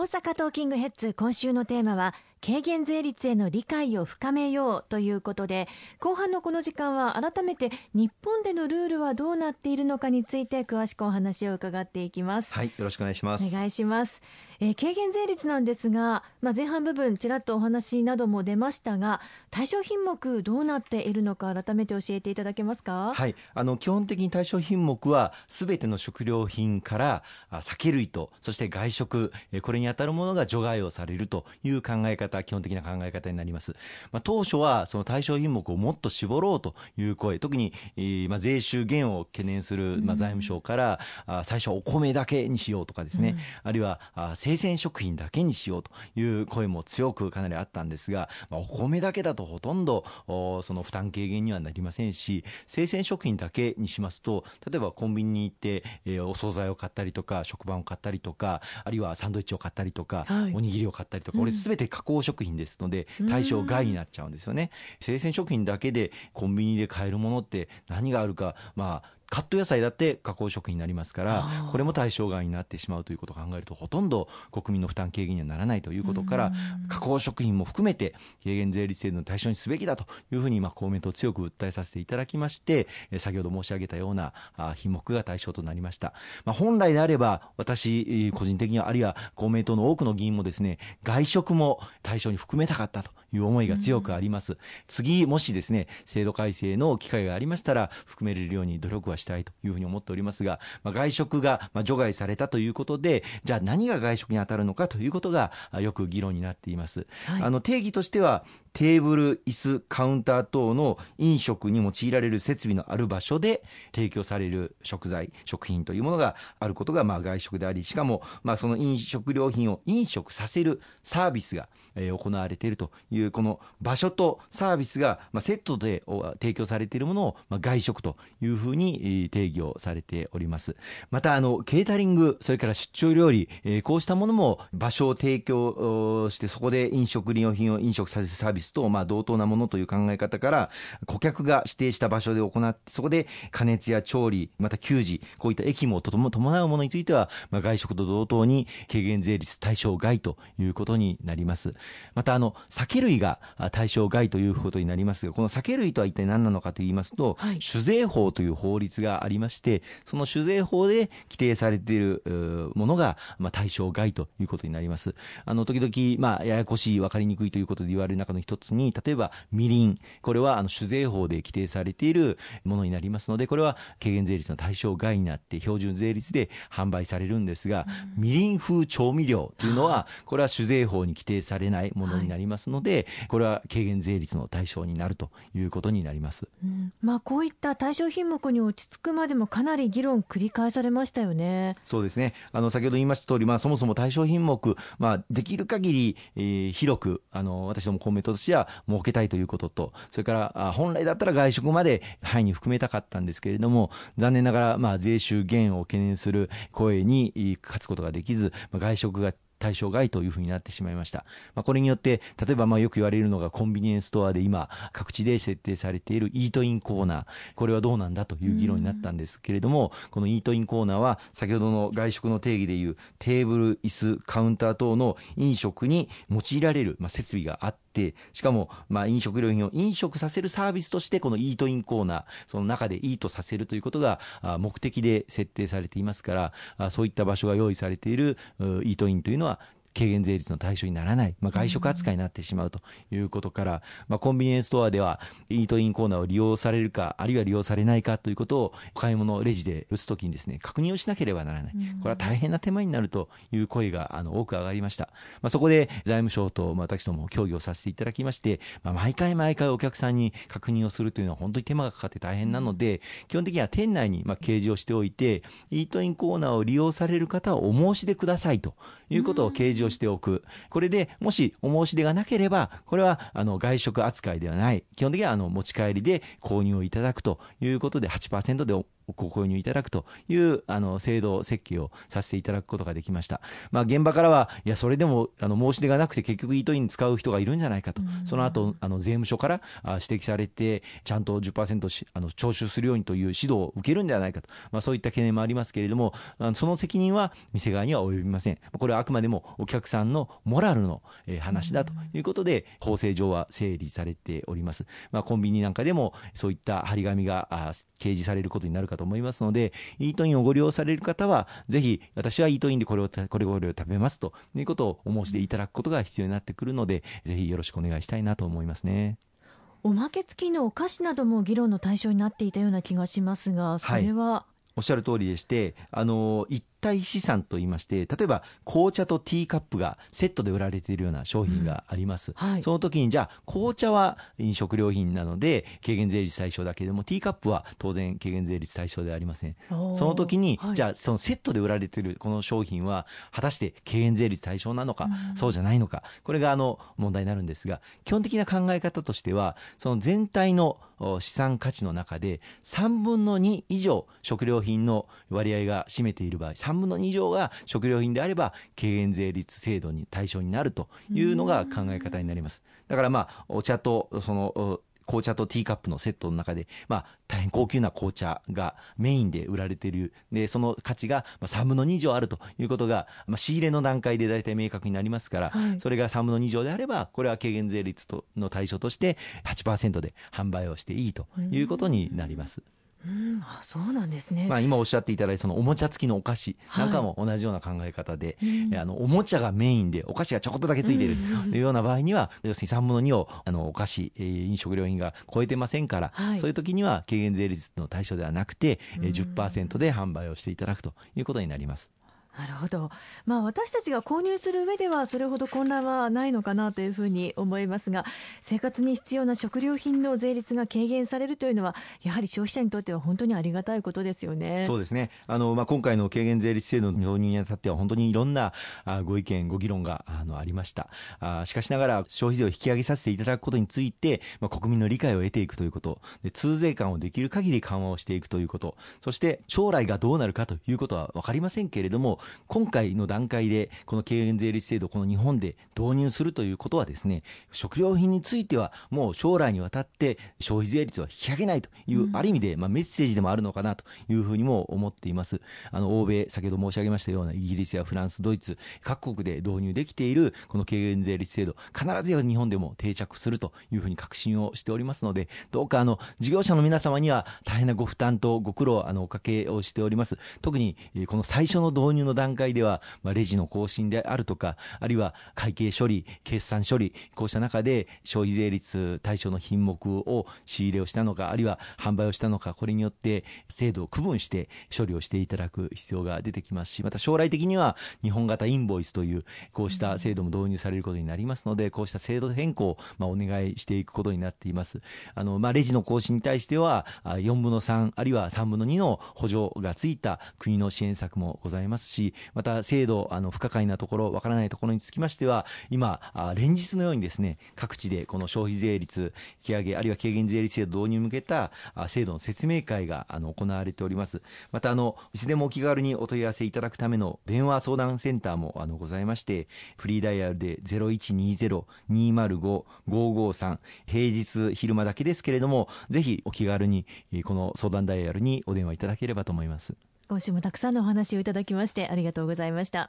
大阪トーキングヘッズ今週のテーマは軽減税率への理解を深めようということで後半のこの時間は改めて日本でのルールはどうなっているのかについて詳しくお話を伺っていきます。はいよろしくお願いします。お願いしますえー、軽減税率なんですが、まあ、前半部分ちらっとお話なども出ましたが対象品目どうなっているのか改めて教えていただけますか？はい。あの基本的に対象品目はすべての食料品から酒類とそして外食これに当たるものが除外をされるという考え方基本的な考え方になります、まあ、当初はその対象品目をもっと絞ろうという声特に、えー、まあ税収減を懸念する、まあ、財務省から、うん、最初はお米だけにしようとかですね、うん、あるいはあ生鮮食品だけにしようという声も強くかなりあったんですが、まあ、お米だけだとほとんどその負担軽減にはなりませんし生鮮食品だけにしますと例えばコンビニに行って、えー、お惣菜を買ったりとか食パンを買ったりとかあるいはサンドイッチを買ったりとか、はい、おにぎりを買ったりとか、これすべて加工食品ですので対象外になっちゃうんですよね。生鮮食品だけでコンビニで買えるものって何があるかまあカット野菜だって加工食品になりますからこれも対象外になってしまうということを考えるとほとんど国民の負担軽減にはならないということから加工食品も含めて軽減税率制度の対象にすべきだというふうに今公明党強く訴えさせていただきまして先ほど申し上げたような品目が対象となりました、まあ、本来であれば私個人的にはあるいは公明党の多くの議員もですね外食も対象に含めたかったという思いが強くあります、次もしですね制度改正の機会がありましたら含めれるように努力はしたいというふうに思っておりますが、まあ、外食が除外されたということで、じゃあ何が外食に当たるのかということがよく議論になっています。はい、あの定義としてはテーブル、椅子、カウンター等の飲食に用いられる設備のある場所で提供される食材、食品というものがあることがまあ外食であり、しかもまあその飲食料品を飲食させるサービスが行われているというこの場所とサービスがまあセットで提供されているものをまあ外食というふうに定義をされております。またあのケータリング、それから出張料理、こうしたものも場所を提供してそこで飲食利用品を飲食させるサービスビスとまあ同等なものという考え方から顧客が指定した場所で行ってそこで加熱や調理また給仕こういった駅も伴うものについては、まあ、外食と同等に軽減税率対象外ということになります。またあの酒類が対象外ということになりますがこの酒類とは一体何なのかと言いますと、はい、酒税法という法律がありましてその酒税法で規定されているものが、まあ、対象外ということになります。あの時々、まあ、ややこしい分かりにくいということで言われる中の一つに例えばみりん。これはあの酒税法で規定されているものになりますのでこれは軽減税率の対象外になって標準税率で販売されるんですが、うん、みりん風調味料というのはこれは酒税法に規定されないものになりますので、これは軽減税率の対象になるということになります、うん、まあ、こういった対象品目に落ち着くまでもかなり議論繰り返されましたよね。そうですね。あの先ほど言いました通り、まあ、そもそも対象品目、まあ、できる限り、えー、広くあの私ども公明党としては設けたいということと、それから本来だったら外食まで範囲に含めたかったんですけれども、残念ながらまあ税収減を懸念する声に勝つことができず、外食が対象外というふうになってしまいました。まあ、これによって、例えばまあよく言われるのがコンビニエンスストアで今、各地で設定されているイートインコーナー、これはどうなんだという議論になったんですけれども、このイートインコーナーは、先ほどの外食の定義でいうテーブル、椅子、カウンター等の飲食に用いられる、まあ、設備があって、しかも、まあ、飲食料品を飲食させるサービスとして、このイートインコーナー、その中でイートさせるということが目的で設定されていますから、そういった場所が用意されているイートインというのは、軽減税率の対象にならない、まあ、外食扱いになってしまうということから、まあ、コンビニエンスストアではイートインコーナーを利用されるかあるいは利用されないかということを買い物レジで打つときにですね確認をしなければならない、これは大変な手間になるという声があの多く上がりました、まあ、そこで財務省と私ども協議をさせていただきまして、まあ、毎回毎回お客さんに確認をするというのは本当に手間がかかって大変なので基本的には店内にまあ掲示をしておいてイートインコーナーを利用される方はお申し出くださいということを掲示をしておく。これでもしお申し出がなければ、これはあの外食扱いではない。基本的にはあの持ち帰りで購入をいただくということで8%でご購入いただくというあの制度設計をさせていただくことができました。まあ、現場からは、いや、それでもあの申し出がなくて結局イートイン使う人がいるんじゃないかと、その後あの税務署から指摘されて、ちゃんと10%しあの徴収するようにという指導を受けるんではないかと、まあ、そういった懸念もありますけれども、その責任は店側には及びません。これはあくまでもお客さんのモラルの話だということで、法制上は整理されております。まあ、コンビニなんかでもそういった張り紙が掲示されることになるかと思いますので、イートインをご利用される方は、ぜひ、私はイートインでこれを、これを食べますということをお申し出いただくことが必要になってくるので、ぜひよろしくお願いしたいなと思いますね。おまけ付きのお菓子なども議論の対象になっていたような気がしますが、それは、はいおっしゃる通りでして、あの、一体資産といいまして、例えば紅茶とティーカップがセットで売られているような商品があります。うん。はい、その時に、じゃあ、紅茶は飲食料品なので、軽減税率対象だけれども、ティーカップは当然軽減税率対象ではありません。その時に、はい、じゃあ、そのセットで売られているこの商品は、果たして軽減税率対象なのか、うん、そうじゃないのか、これがあの問題になるんですが、基本的な考え方としては、その全体の資産価値の中で3分の2以上食料品の割合が占めている場合、3分の2以上が食料品であれば軽減税率制度に対象になるというのが考え方になります。だからまあ、お茶とその紅茶とティーカップのセットの中で、まあ、大変高級な紅茶がメインで売られている。で、その価値が3分の2以上あるということが、まあ、仕入れの段階で大体明確になりますから、はい、それが3分の2以上であれば、これは軽減税率との対象として8%で販売をしていいということになります。うん、あそうなんですね、まあ、今おっしゃっていただいたそのおもちゃ付きのお菓子なんかも同じような考え方で、はい、あのおもちゃがメインでお菓子がちょこっとだけついているというような場合には、要するに3分の2をあのお菓子、えー、飲食料品が超えてませんから、はい、そういう時には軽減税率の対象ではなくて、えー、10%で販売をしていただくということになります。なるほど、まあ、私たちが購入する上ではそれほど混乱はないのかなというふうに思いますが生活に必要な食料品の税率が軽減されるというのはやはり消費者にとっては本当にありがたいことですよね。そうですね。あの、まあ、今回の軽減税率制度の導入にあたっては本当にいろんなあご意見ご議論があのありました。あしかしながら消費税を引き上げさせていただくことについて、まあ、国民の理解を得ていくということ。で通税感をできる限り緩和をしていくということ。そして将来がどうなるかということは分かりませんけれども今回の段階でこの軽減税率制度この日本で導入するということはですね食料品についてはもう将来にわたって消費税率は引き上げないという、うん、ある意味でまあメッセージでもあるのかなというふうにも思っています。あの欧米先ほど申し上げましたようなイギリスやフランスドイツ各国で導入できているこの軽減税率制度必ず日本でも定着するというふうに確信をしておりますのでどうかあの事業者の皆様には大変なご負担とご苦労あのおかけをしております。特にこの最初の導入の段階では、まあ、レジの更新であるとか、あるいは会計処理、決算処理、こうした中で消費税率対象の品目を仕入れをしたのか、あるいは販売をしたのか、これによって制度を区分して処理をしていただく必要が出てきますし、また将来的には日本型インボイスという、こうした制度も導入されることになりますので、こうした制度変更を、まあ、お願いしていくことになっています。あの、まあ、レジの更新に対しては、4分の3、あるいは3分の2の補助がついた国の支援策もございますし、また制度、あの、不可解なところ、わからないところにつきましては、今、連日のようにですね、各地でこの消費税率引き上げ、あるいは軽減税率制度導入に向けた制度の説明会があの行われております。また、あの、いつでもお気軽にお問い合わせいただくための電話相談センターもあのございまして、フリーダイヤルで0120-205-553、平日昼間だけですけれども、ぜひお気軽にこの相談ダイヤルにお電話いただければと思います。今週もたくさんのお話をいただきましてありがとうございました。